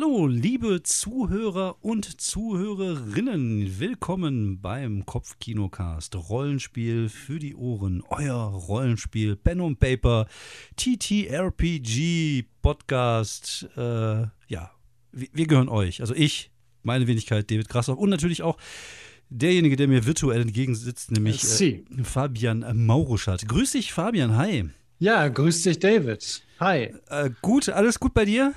Hallo, liebe Zuhörer und Zuhörerinnen. Willkommen beim Kopfkinocast. Rollenspiel für die Ohren. Euer Rollenspiel Pen und Paper TTRPG Podcast. Äh, ja, wir, wir, gehören euch. Also ich, meine Wenigkeit, David Grassoff und natürlich auch derjenige, der mir virtuell entgegensitzt, nämlich äh, Fabian Mauruschat. Grüß dich, Fabian. Hi. Ja, grüß dich, David. Hi. Äh, gut, alles gut bei dir?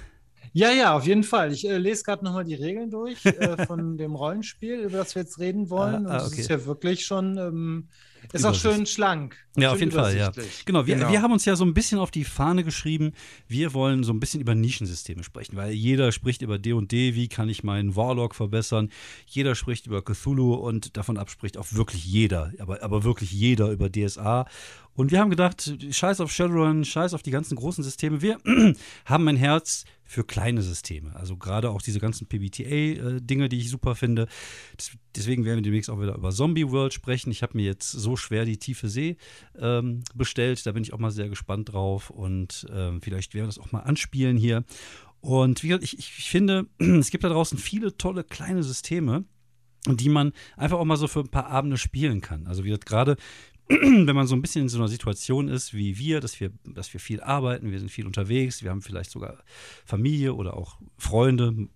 Ja, ja, auf jeden Fall. Ich äh, lese gerade nochmal die Regeln durch äh, von dem Rollenspiel, über das wir jetzt reden wollen. Ah, ah, okay. Und es ist ja wirklich schon, ähm, ist auch schön schlank. Ja, schön auf jeden Fall, ja. Genau wir, genau. wir haben uns ja so ein bisschen auf die Fahne geschrieben, wir wollen so ein bisschen über Nischensysteme sprechen, weil jeder spricht über D&D, &D, wie kann ich meinen Warlock verbessern. Jeder spricht über Cthulhu und davon abspricht auch wirklich jeder, aber, aber wirklich jeder über DSA. Und wir haben gedacht, scheiß auf Shadowrun, scheiß auf die ganzen großen Systeme. Wir haben ein Herz für kleine Systeme. Also gerade auch diese ganzen PBTA-Dinge, die ich super finde. deswegen werden wir demnächst auch wieder über Zombie World sprechen. Ich habe mir jetzt so schwer die tiefe See ähm, bestellt. Da bin ich auch mal sehr gespannt drauf. Und ähm, vielleicht werden wir das auch mal anspielen hier. Und wie gesagt, ich, ich finde, es gibt da draußen viele tolle kleine Systeme die man einfach auch mal so für ein paar Abende spielen kann. Also wie gesagt, gerade wenn man so ein bisschen in so einer Situation ist wie wir, dass wir, dass wir viel arbeiten, wir sind viel unterwegs, wir haben vielleicht sogar Familie oder auch Freunde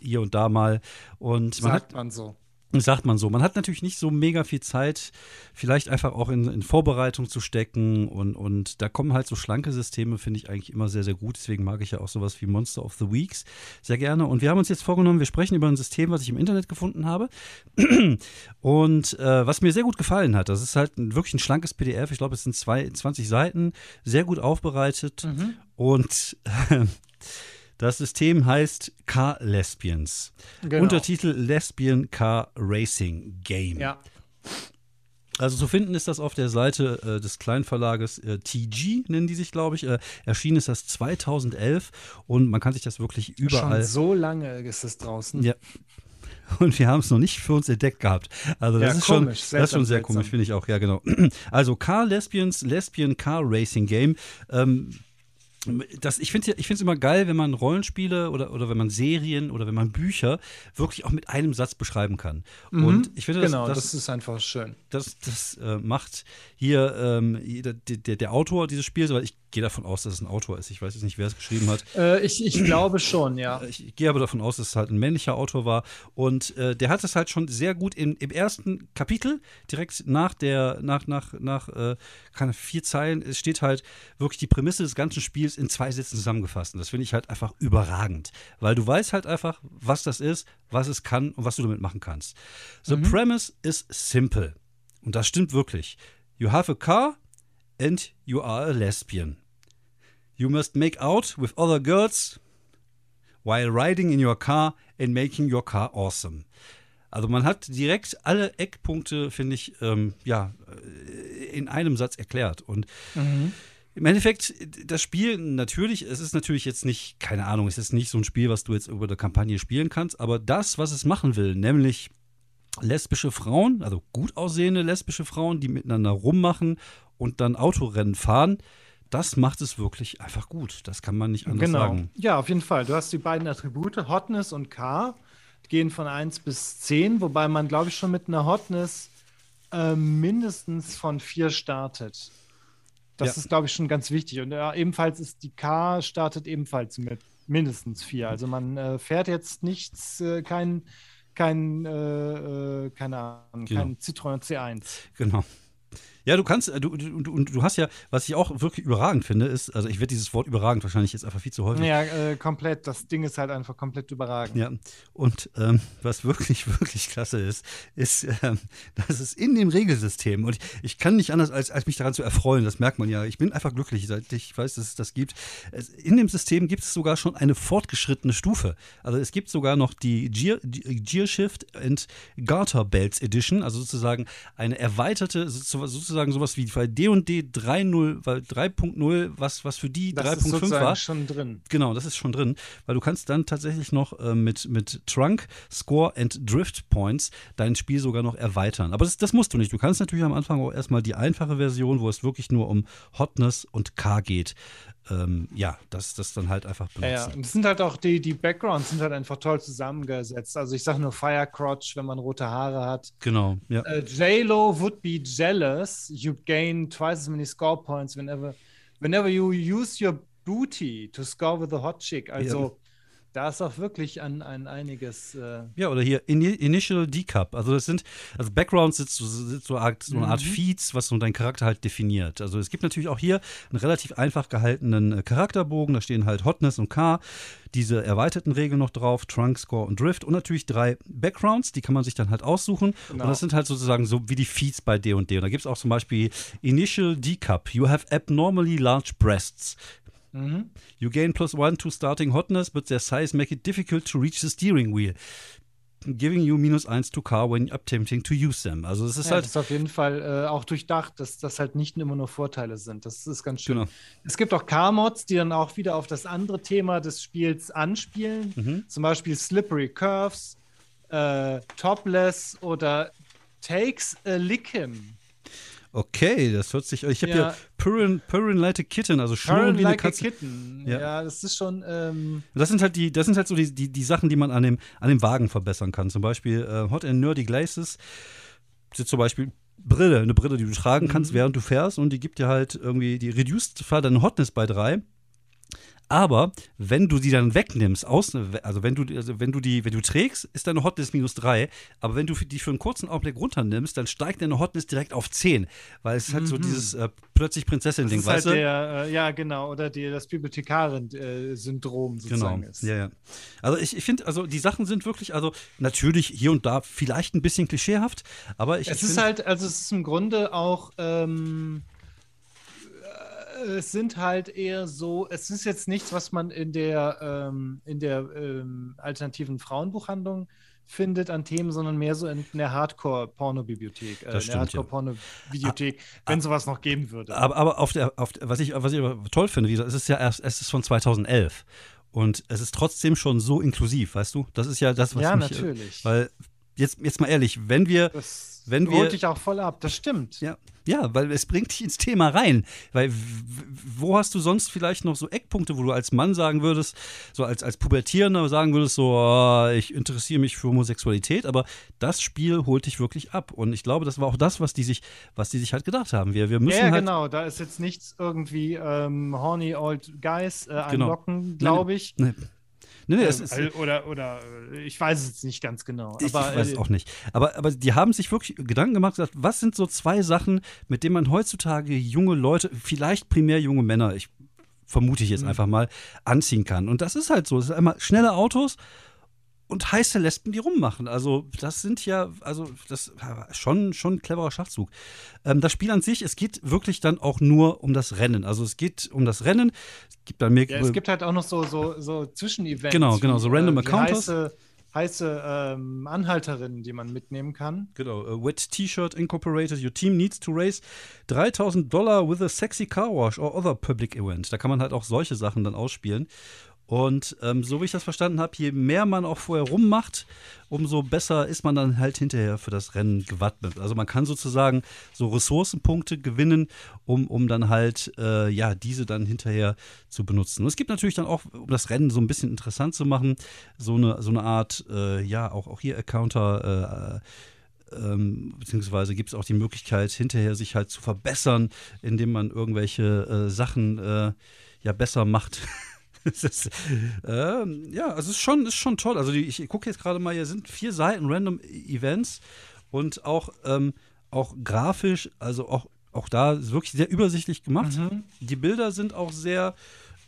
hier und da mal. Und man Sagt hat, man so sagt man so. Man hat natürlich nicht so mega viel Zeit, vielleicht einfach auch in, in, Vorbereitung zu stecken und, und da kommen halt so schlanke Systeme, finde ich eigentlich immer sehr, sehr gut. Deswegen mag ich ja auch sowas wie Monster of the Weeks sehr gerne. Und wir haben uns jetzt vorgenommen, wir sprechen über ein System, was ich im Internet gefunden habe und äh, was mir sehr gut gefallen hat. Das ist halt wirklich ein schlankes PDF. Ich glaube, es sind zwei, 20 Seiten, sehr gut aufbereitet mhm. und äh, das System heißt Car Lesbians. Genau. Untertitel Lesbian Car Racing Game. Ja. Also zu finden ist das auf der Seite äh, des Kleinverlages äh, TG, nennen die sich, glaube ich. Äh, erschienen ist das 2011 und man kann sich das wirklich überall. Schon so lange ist es draußen. Ja. Und wir haben es noch nicht für uns entdeckt gehabt. Also das ja, ist komisch, schon, das ist schon sehr seltsam. komisch, finde ich auch. Ja, genau. Also Car Lesbians, Lesbian Car Racing Game. Ähm, das, ich finde es immer geil, wenn man Rollenspiele oder, oder wenn man Serien oder wenn man Bücher wirklich auch mit einem Satz beschreiben kann. Mhm, und ich finde, genau, das, das, ist einfach schön. Das, das äh, macht hier ähm, der, der, der, Autor dieses Spiels, weil ich gehe davon aus, dass es ein Autor ist. Ich weiß jetzt nicht, wer es geschrieben hat. Äh, ich, ich glaube schon, ja. Äh, ich gehe aber davon aus, dass es halt ein männlicher Autor war. Und äh, der hat es halt schon sehr gut in, im ersten Kapitel, direkt nach der, nach, nach, nach, äh, keine vier Zeilen, es steht halt wirklich die Prämisse des ganzen Spiels in zwei Sätzen zusammengefasst. Und das finde ich halt einfach überragend. Weil du weißt halt einfach, was das ist, was es kann und was du damit machen kannst. The mhm. premise is simple. Und das stimmt wirklich. You have a car and you are a lesbian. You must make out with other girls while riding in your car and making your car awesome. Also man hat direkt alle Eckpunkte, finde ich, ähm, ja, äh, in einem Satz erklärt. Und mhm. im Endeffekt, das Spiel natürlich, es ist natürlich jetzt nicht, keine Ahnung, es ist nicht so ein Spiel, was du jetzt über der Kampagne spielen kannst, aber das, was es machen will, nämlich lesbische Frauen, also gut aussehende lesbische Frauen, die miteinander rummachen und dann Autorennen fahren, das macht es wirklich einfach gut. Das kann man nicht anders genau. sagen. Ja, auf jeden Fall. Du hast die beiden Attribute, Hotness und K, gehen von 1 bis 10, wobei man, glaube ich, schon mit einer Hotness äh, mindestens von 4 startet. Das ja. ist, glaube ich, schon ganz wichtig. Und äh, ebenfalls ist die K startet ebenfalls mit mindestens 4. Also man äh, fährt jetzt nichts, äh, kein, kein, äh, äh, keine Ahnung, genau. kein Citroën C1. Genau. Ja, du kannst, äh, du, du, du, du hast ja, was ich auch wirklich überragend finde, ist, also ich werde dieses Wort überragend wahrscheinlich jetzt einfach viel zu häufig. Ja, äh, komplett. Das Ding ist halt einfach komplett überragend. Ja, und ähm, was wirklich, wirklich klasse ist, ist, ähm, dass es in dem Regelsystem, und ich, ich, kann nicht anders, als, als mich daran zu erfreuen, das merkt man ja. Ich bin einfach glücklich, seit ich weiß, dass es das gibt. In dem System gibt es sogar schon eine fortgeschrittene Stufe. Also es gibt sogar noch die Gear, Gear Shift and Garter Belts Edition, also sozusagen eine erweiterte, sozusagen sozusagen sowas wie bei D&D 3.0, was, was für die 3.5 war. Schon drin. Genau, das ist schon drin, weil du kannst dann tatsächlich noch äh, mit, mit Trunk, Score and Drift Points dein Spiel sogar noch erweitern. Aber das, das musst du nicht. Du kannst natürlich am Anfang auch erstmal die einfache Version, wo es wirklich nur um Hotness und K geht, ähm, ja, das, das dann halt einfach benutzen. Ja, es sind halt auch die, die Backgrounds sind halt einfach toll zusammengesetzt. Also ich sage nur Firecrotch, wenn man rote Haare hat. Genau, ja. Uh, J-Lo would be jealous. You gain twice as many score points whenever, whenever you use your booty to score with a hot chick. Also. Da ist auch wirklich an, an einiges. Äh ja, oder hier In Initial Decup. Also das sind, also Backgrounds sind so, sind so, Art, so eine Art mhm. Feeds, was so dein Charakter halt definiert. Also es gibt natürlich auch hier einen relativ einfach gehaltenen äh, Charakterbogen. Da stehen halt Hotness und K, diese erweiterten Regeln noch drauf, Trunk, Score und Drift und natürlich drei Backgrounds, die kann man sich dann halt aussuchen. Genau. Und das sind halt sozusagen so wie die Feeds bei D&D. Und da gibt es auch zum Beispiel Initial Decup. You have abnormally large breasts. Mhm. You gain plus one to starting hotness, but their size make it difficult to reach the steering wheel. Giving you minus eins to car when attempting to use them. Also es ist ja, halt. Das ist auf jeden Fall äh, auch durchdacht, dass das halt nicht immer nur Vorteile sind. Das ist ganz schön. Genau. Es gibt auch Car-Mods, die dann auch wieder auf das andere Thema des Spiels anspielen. Mhm. Zum Beispiel Slippery Curves, äh, Topless oder Takes a Lickim. Okay, das hört sich. Ich habe ja. hier Purin, Purin Like a Kitten, also schon wie eine Katze. Kitten. Ja. ja. das ist schon. Ähm das sind halt die, das sind halt so die, die, die Sachen, die man an dem, an dem Wagen verbessern kann. Zum Beispiel äh, Hot and Nerdy Glaces sind zum Beispiel Brille, eine Brille, die du tragen kannst, mhm. während du fährst und die gibt dir halt irgendwie, die reduced deine Hotness bei drei, aber wenn du die dann wegnimmst, aus, also wenn du, also wenn du die, wenn du trägst, ist deine Hotness minus 3. Aber wenn du die für einen kurzen Augenblick runternimmst, dann steigt deine Hotness direkt auf 10. Weil es mhm. halt so mhm. dieses äh, plötzlich Prinzessin-Ding, weißt halt du? Der, äh, ja, genau, oder die, das Bibliothekarin-Syndrom sozusagen genau. ist. Ja, ja. Also ich, ich finde, also die Sachen sind wirklich, also natürlich hier und da vielleicht ein bisschen klischeehaft, aber ich. Es ist halt, also es ist im Grunde auch. Ähm es sind halt eher so, es ist jetzt nichts, was man in der, ähm, in der ähm, alternativen Frauenbuchhandlung findet an Themen, sondern mehr so in der Hardcore-Porno-Bibliothek, äh, in der Hardcore-Porno-Videothek, ja. wenn ah, sowas noch geben würde. Aber, aber auf der, auf, was, ich, was ich toll finde, wie gesagt, es ist ja erst, es ist von 2011 und es ist trotzdem schon so inklusiv, weißt du? Das ist ja das, was ja, mich, natürlich. Weil jetzt, jetzt mal ehrlich, wenn wir, das wenn wir. Holt dich auch voll ab, das stimmt. Ja, ja, weil es bringt dich ins Thema rein. Weil wo hast du sonst vielleicht noch so Eckpunkte, wo du als Mann sagen würdest, so als, als Pubertierender sagen würdest, so, oh, ich interessiere mich für Homosexualität, aber das Spiel holt dich wirklich ab. Und ich glaube, das war auch das, was die sich, was die sich halt gedacht haben. Wir, wir müssen ja, halt genau, da ist jetzt nichts irgendwie ähm, horny old guys äh, einlocken, genau. glaube ich. Nee, nee. Nee, ähm, ist, oder, oder äh, ich weiß es jetzt nicht ganz genau. ich, aber, ich weiß es äh, auch nicht. Aber, aber die haben sich wirklich Gedanken gemacht, gesagt, was sind so zwei Sachen, mit denen man heutzutage junge Leute, vielleicht primär junge Männer, ich vermute ich jetzt mhm. einfach mal, anziehen kann. Und das ist halt so. Es ist einmal schnelle Autos und heiße Lesben, die rummachen. Also, das sind ja, also, das schon, schon ein cleverer Schachzug. Ähm, das Spiel an sich, es geht wirklich dann auch nur um das Rennen. Also, es geht um das Rennen. Es gibt dann mehr. Ja, es gibt halt auch noch so, so, so Zwischenevents. Genau, genau, so Random äh, Encounters. Heiße, heiße ähm, Anhalterinnen, die man mitnehmen kann. Genau. A wet T-Shirt Incorporated. Your team needs to raise 3000 Dollar with a sexy car wash or other public event. Da kann man halt auch solche Sachen dann ausspielen. Und ähm, so wie ich das verstanden habe, je mehr man auch vorher rummacht, umso besser ist man dann halt hinterher für das Rennen gewappnet. Also man kann sozusagen so Ressourcenpunkte gewinnen, um, um dann halt äh, ja diese dann hinterher zu benutzen. Und es gibt natürlich dann auch, um das Rennen so ein bisschen interessant zu machen, so eine, so eine Art, äh, ja, auch, auch hier Accounter, äh, ähm, beziehungsweise gibt es auch die Möglichkeit, hinterher sich halt zu verbessern, indem man irgendwelche äh, Sachen äh, ja besser macht. ist, ähm, ja, also es ist schon, ist schon toll. Also die, ich gucke jetzt gerade mal, hier sind vier Seiten Random Events und auch, ähm, auch grafisch, also auch, auch da ist wirklich sehr übersichtlich gemacht. Mhm. Die Bilder sind auch sehr,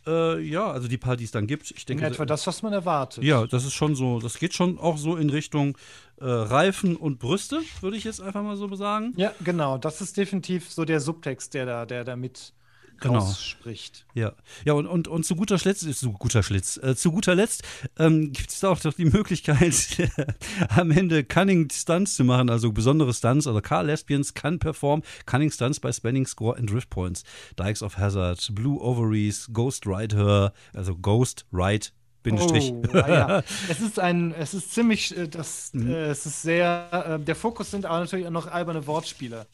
äh, ja, also die paar, die es dann gibt. Ich denke, in etwa das, was man erwartet. Ja, das ist schon so, das geht schon auch so in Richtung äh, Reifen und Brüste, würde ich jetzt einfach mal so sagen. Ja, genau, das ist definitiv so der Subtext, der da, der da mit genau. ausspricht. Ja, ja und, und, und zu guter Letzt, zu guter Schlitz, äh, zu guter Letzt ähm, gibt es auch doch die Möglichkeit, am Ende Cunning Stunts zu machen, also besondere Stunts. Also Car Lesbians can perform Cunning Stunts by spending Score and Drift Points. Dykes of Hazard, Blue Ovaries, Ghost Ride Her, also Ghost Ride Bindestrich. Oh, ja. es ist ein, es ist ziemlich, äh, das, mhm. äh, es ist sehr, äh, der Fokus sind aber natürlich auch noch alberne Wortspiele.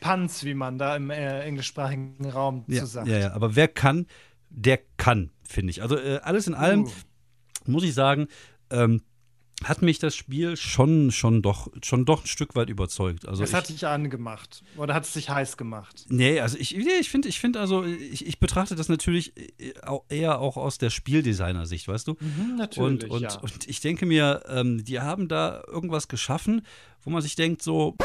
Punts, wie man da im äh, englischsprachigen Raum ja, zu sagt. Ja, ja, aber wer kann der kann, finde ich. Also äh, alles in allem Uh. muss ich sagen, ähm, hat mich das Spiel schon, schon, doch, schon doch ein Stück weit überzeugt. Also Es hat dich angemacht. Oder hat es dich heiß gemacht? Nee, also ich, nee, ich finde, ich finde also, ich, ich betrachte das natürlich äh, auch eher auch aus der Spieldesigner-Sicht, weißt du? Mhm, Und, natürlich, und, ja. und ich denke mir, ähm, die haben da irgendwas geschaffen, wo man sich denkt, so,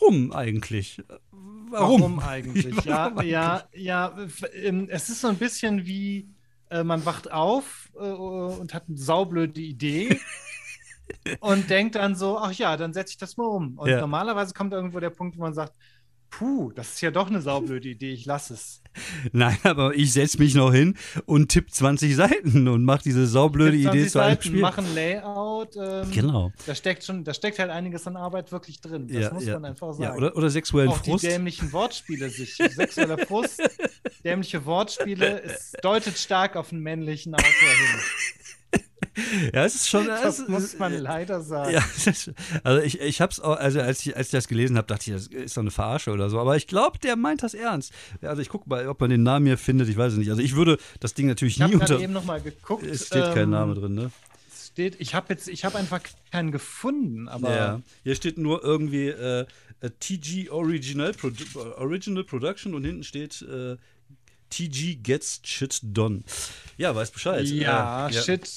warum eigentlich? Warum? eigentlich? Ja, Warum ja, ja. f- ähm, Es ist so ein bisschen wie, äh, man wacht auf äh, und hat eine saublöde Idee und denkt dann so, ach ja, dann setze ich das mal um. Und Ja. normalerweise kommt irgendwo der Punkt, wo man sagt, puh, das ist ja doch eine saublöde Idee, ich lasse es. Nein, aber ich setze mich noch hin und tippe 20 Seiten und mache diese saublöde 20 Idee zu einem Spiel. machen Layout. Ähm, Genau. Da steckt schon, da steckt halt einiges an Arbeit wirklich drin. Das Ja, muss ja. man einfach sagen. Ja, oder, oder sexuellen auch Frust. die dämlichen Wortspiele sich. Sexueller Frust, dämliche Wortspiele, es deutet stark auf einen männlichen Autor hin. Ja, es ist schon. Das es- muss man äh, leider sagen. Ja, also ich, ich hab's auch, also als ich, als ich das gelesen habe, dachte ich, das ist doch eine Verarsche oder so. Aber ich glaube, der meint das ernst. Also ich gucke mal, ob man den Namen hier findet, ich weiß es nicht. Also ich würde das Ding natürlich Ich habe nie unter. eben noch mal geguckt. Es steht kein ähm, Name drin, ne? es Steht, ich habe jetzt, ich habe einfach keinen gefunden, aber Ja. Hier steht nur irgendwie äh, äh, TG Original, Produ Original Production und hinten steht äh, TG Gets Shit Done. Ja, weiß Bescheid. ja, Äh, shit.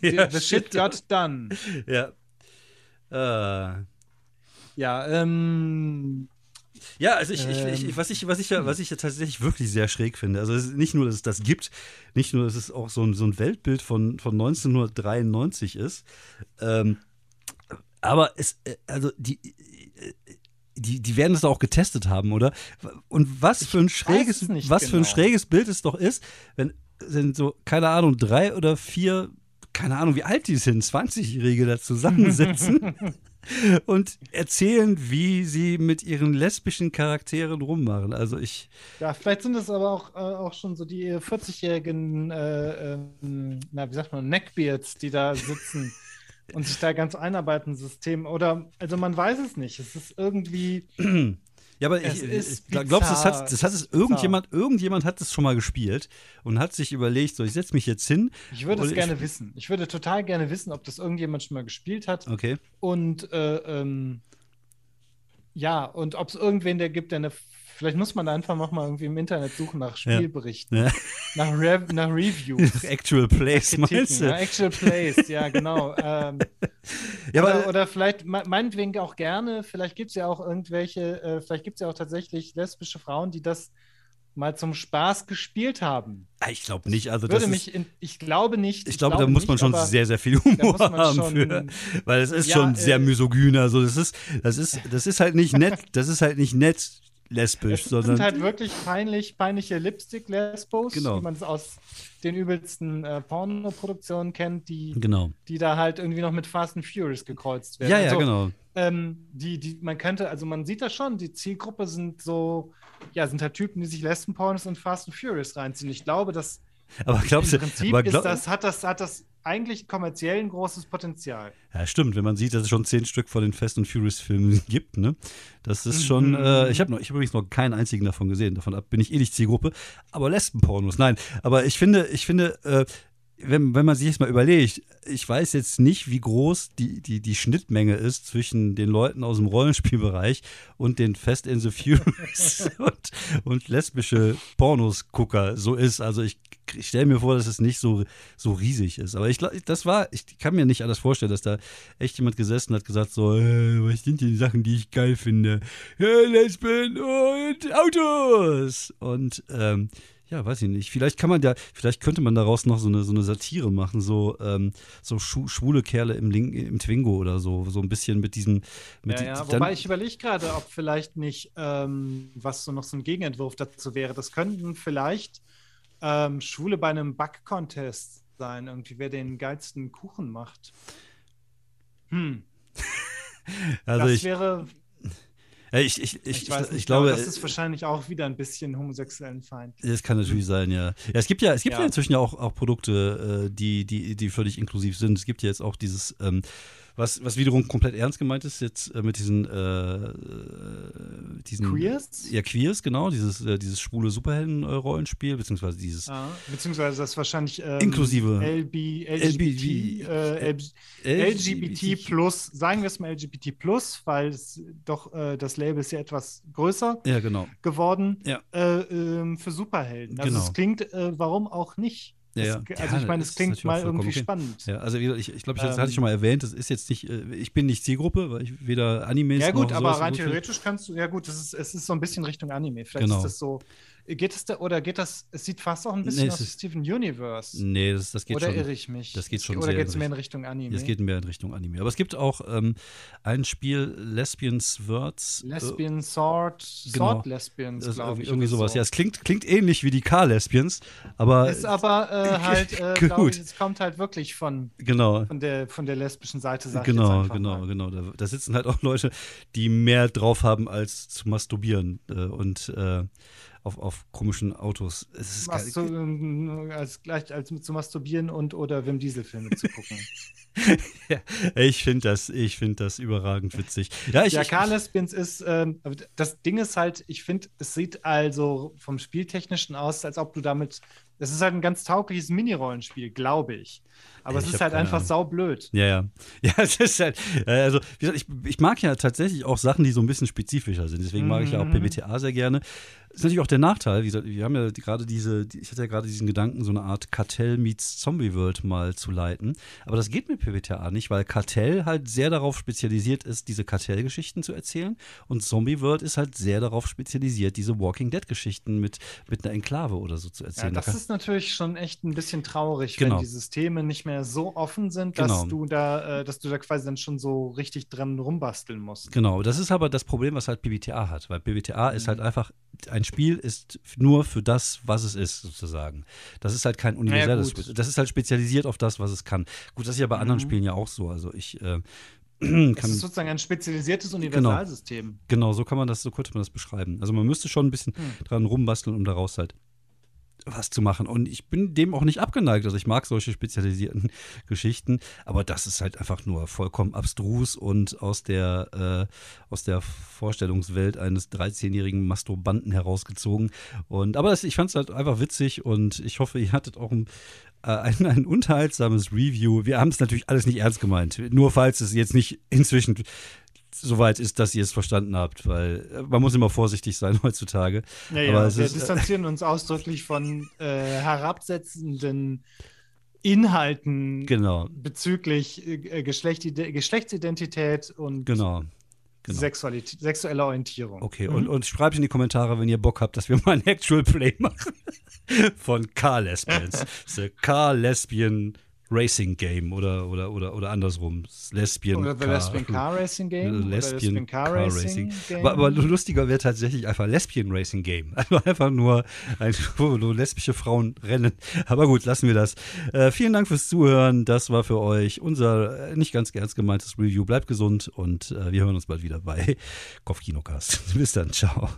Ja, the shit got done. Ja. Äh, Ja, ähm, Ja, also ich, ich, Ähm. ich, was ich, was ich ja, was ich ja tatsächlich wirklich sehr schräg finde. Also es ist nicht nur, dass es das gibt, nicht nur, dass es auch so ein, so ein Weltbild von, von 1993 ist, ähm, aber es, äh, also die, äh, die, die werden es auch getestet haben, oder? Und was für ein schräges, was für ein genau. schräges Bild es doch ist, wenn sind so, keine Ahnung, drei oder vier, keine Ahnung, wie alt die sind, 20-Jährige da zusammensitzen und erzählen, wie sie mit ihren lesbischen Charakteren rummachen. Also ich, ja, vielleicht sind es aber auch, äh, auch schon so die 40-jährigen, äh, ähm, na, wie sagt man, Neckbeards, die da sitzen und sich da ganz einarbeiten, System. Oder, also man weiß es nicht. Es ist irgendwie, ja, aber Es ich, ich glaub- glaubst du, das hat, das hat es Es irgendjemand, irgendjemand hat das schon mal gespielt und hat sich überlegt, so ich setze mich jetzt hin. ich würde es gerne wissen. Ich würde total gerne wissen, ob das irgendjemand schon mal gespielt hat. Okay. Und äh, ähm, ja, und ob es irgendwen der gibt, der eine. Vielleicht muss man einfach noch mal irgendwie im Internet suchen nach Spielberichten, Ja. nach, Rev nach Reviews. Actual Plays, meinst du? ja, Actual Plays, ja, genau. Ähm, Ja, oder, aber, oder vielleicht, me- meinetwegen auch gerne, vielleicht gibt es ja auch irgendwelche, äh, vielleicht gibt es ja auch tatsächlich lesbische Frauen, die das mal zum Spaß gespielt haben. Ah, ich glaube nicht. Also das mich in, ich glaube nicht. ich glaube, da muss man nicht, schon sehr, sehr viel Humor haben für, weil es ist Ja, schon sehr äh, misogyn. Also das ist, das ist, das ist halt nicht nett. Das ist halt nicht nett lesbisch, Es sondern sind halt wirklich peinlich, peinliche Lipstick-Lesbos, Genau. wie man es aus den übelsten äh, Pornoproduktionen kennt, die, genau. die da halt irgendwie noch mit Fast and Furious gekreuzt werden. Ja, ja, Also, genau. ähm, die, die, man könnte, also man sieht das schon, die Zielgruppe sind so, ja, sind halt Typen, die sich Lesben-Pornos und Fast and Furious reinziehen. Ich glaube, dass Aber glaubst du, im Prinzip aber ist glaub, das, hat das, hat das eigentlich kommerziell ein großes Potenzial. ja, stimmt, wenn man sieht, dass es schon zehn Stück von den Fast and Furious Filmen gibt, ne? Das ist schon, Mhm. äh, ich habe noch, ich habe übrigens noch keinen einzigen davon gesehen. Davon ab bin ich eh nicht Zielgruppe. Aber Lesbenpornos, nein. Aber ich finde, ich finde, äh, wenn, wenn man sich jetzt mal überlegt, ich weiß jetzt nicht, wie groß die, die, die Schnittmenge ist zwischen den Leuten aus dem Rollenspielbereich und den Fast and the Furious und, und lesbische Pornos-Gucker so ist. Also ich, ich stelle mir vor, dass es nicht so, so riesig ist. Aber ich glaube, das war, ich kann mir nicht alles vorstellen, dass da echt jemand gesessen hat, gesagt so, äh, was sind die Sachen, die ich geil finde? Ja, Lesben und Autos. Und ähm, ja, weiß ich nicht. Vielleicht kann man da, vielleicht könnte man daraus noch so eine, so eine Satire machen, so, ähm, so schwule Kerle im, Link, im Twingo oder so, so ein bisschen mit diesem. Mit Ja, ja, wobei ich überlege gerade, ob vielleicht nicht, ähm, was so noch so ein Gegenentwurf dazu wäre. Das könnten vielleicht ähm, Schwule bei einem Back-Contest sein, irgendwie, wer den geilsten Kuchen macht. Hm, also das ich, wäre, ich, ich, ich, ich, ich, weiß ich, nicht, glaube, aber das ist wahrscheinlich auch wieder ein bisschen homosexuellen Feind. Das kann natürlich sein, ja. ja. Es gibt ja, es gibt ja, Ja. inzwischen ja auch, auch Produkte, äh, die, die, die völlig inklusiv sind. Es gibt ja jetzt auch dieses ähm, Was, was wiederum komplett ernst gemeint ist, jetzt äh, mit diesen, äh, diesen Queers? Ja, Queers, genau, dieses, äh, dieses schwule Superhelden-Rollenspiel, beziehungsweise dieses. Ah, beziehungsweise das wahrscheinlich ähm, Inklusive LB, LGBT, äh, LGBT plus, sagen wir es mal LGBT plus, weil es doch äh, das Label ist ja etwas größer ja, genau. geworden ja. äh, ähm, für Superhelden. Also Genau. es klingt, äh, warum auch nicht? Ja, ja. Das, also Ja, ich meine, das es klingt mal irgendwie okay. spannend. Ja, also ich, ich glaube, ich, das Ähm, hatte ich schon mal erwähnt, das ist jetzt nicht, äh, ich bin nicht Zielgruppe, weil ich weder Animes Ja gut, noch aber sowas rein theoretisch kannst du, ja gut, das ist, es ist so ein bisschen Richtung Anime. Vielleicht Genau. ist das so, geht es da, oder geht das, es sieht fast auch ein bisschen Nee, aus wie Steven Universe. Nee, das, das geht oder schon. irre ich mich? das geht schon Oder geht es mehr in Richtung Anime? Es geht mehr in Richtung Anime. Aber es gibt auch ähm, ein Spiel, Lesbians Words. Lesbian Sword, genau. Sword Lesbians, ist glaube ich. irgendwie oder sowas. so. Ja, es klingt, klingt ähnlich wie die K-Lesbians, aber Ist aber äh, halt, äh, Gut. ich, es kommt halt wirklich von, genau. von, der, von der lesbischen Seite, sag Genau, genau, mal. genau. Da, da sitzen halt auch Leute, die mehr drauf haben, als zu masturbieren äh, und äh, auf, auf komischen Autos. Es ist Was zu, ähm, als gleich als zu masturbieren und oder Wim Diesel Filme zu gucken. ja, ich finde das, ich finde das überragend witzig. Ja, ich, ja, ich, K-Lesbians ist, ähm, das Ding ist halt, ich finde, es sieht also vom Spieltechnischen aus, als ob du damit, das ist halt ein ganz taugliches Mini-Rollenspiel, glaube ich. Aber Ich es ist halt einfach Ahnung. saublöd. Ja, ja. Ja, es ist halt, äh, also, wie gesagt, ich, ich mag ja tatsächlich auch Sachen, die so ein bisschen spezifischer sind. Deswegen mag ich ja auch Mhm. PBTA sehr gerne. Das ist natürlich auch der Nachteil, wir haben ja gerade diese, die, ich hatte ja gerade diesen Gedanken, so eine Art Kartell meets Zombie World mal zu leiten. Aber das geht mit PBTA nicht, weil Kartell halt sehr darauf spezialisiert ist, diese Kartellgeschichten zu erzählen. Und Zombie World ist halt sehr darauf spezialisiert, diese Walking Dead-Geschichten mit, mit einer Enklave oder so zu Ja, erzählen. Da das kann- ist natürlich schon echt ein bisschen traurig, Genau. wenn die Systeme nicht mehr so offen sind, dass Genau. du da, äh, dass du da quasi dann schon so richtig dran rumbasteln musst. Genau, das ist aber das Problem, was halt PBTA hat, weil PBTA ist Mhm. halt einfach, ein Spiel ist nur für das, was es ist, sozusagen. Das ist halt kein universelles. Spiel. Das ist halt spezialisiert auf das, was es kann. Gut, das ist ja bei anderen Mhm. Spielen ja auch so. Also ich äh, Es kann, ist sozusagen ein spezialisiertes Universalsystem. genau, so kann man das, so könnte man das beschreiben. Also man müsste schon ein bisschen Hm. dran rumbasteln, um daraus halt was zu machen. Und ich bin dem auch nicht abgeneigt. Also ich mag solche spezialisierten Geschichten, aber das ist halt einfach nur vollkommen abstrus und aus der, äh, aus der Vorstellungswelt eines 13-jährigen Masturbanten herausgezogen. Und aber das, ich fand es halt einfach witzig und ich hoffe, ihr hattet auch ein, äh, ein, ein unterhaltsames Review. Wir haben es natürlich alles nicht ernst gemeint. Nur falls es jetzt nicht inzwischen soweit ist, dass ihr es verstanden habt, weil äh, man muss immer vorsichtig sein heutzutage. Ja, Aber ja, wir ist, äh, distanzieren uns ausdrücklich von äh, herabsetzenden Inhalten Genau, bezüglich äh, Geschlecht, Geschlechtsidentität und genau. Genau. Sexualität, sexueller Orientierung. Okay, Mhm. und, und schreibt in die Kommentare, wenn ihr Bock habt, dass wir mal ein Actual Play machen von Car-Lesbians. The Car-Lesbian Racing Game oder, oder, oder, oder andersrum. Lesbian Oder The Car, Lesbian Car Racing Game. oder Lesbian Car, Racing. Game. Aber, aber lustiger wäre tatsächlich einfach Lesbian Racing Game. Also einfach nur, ein, nur lesbische Frauen rennen. Aber gut, lassen wir das. Äh, vielen Dank fürs Zuhören. Das war für euch unser äh, nicht ganz ernst gemeintes Review. Bleibt gesund und äh, wir hören uns bald wieder bei Kopfkinocast. Bis dann. Ciao.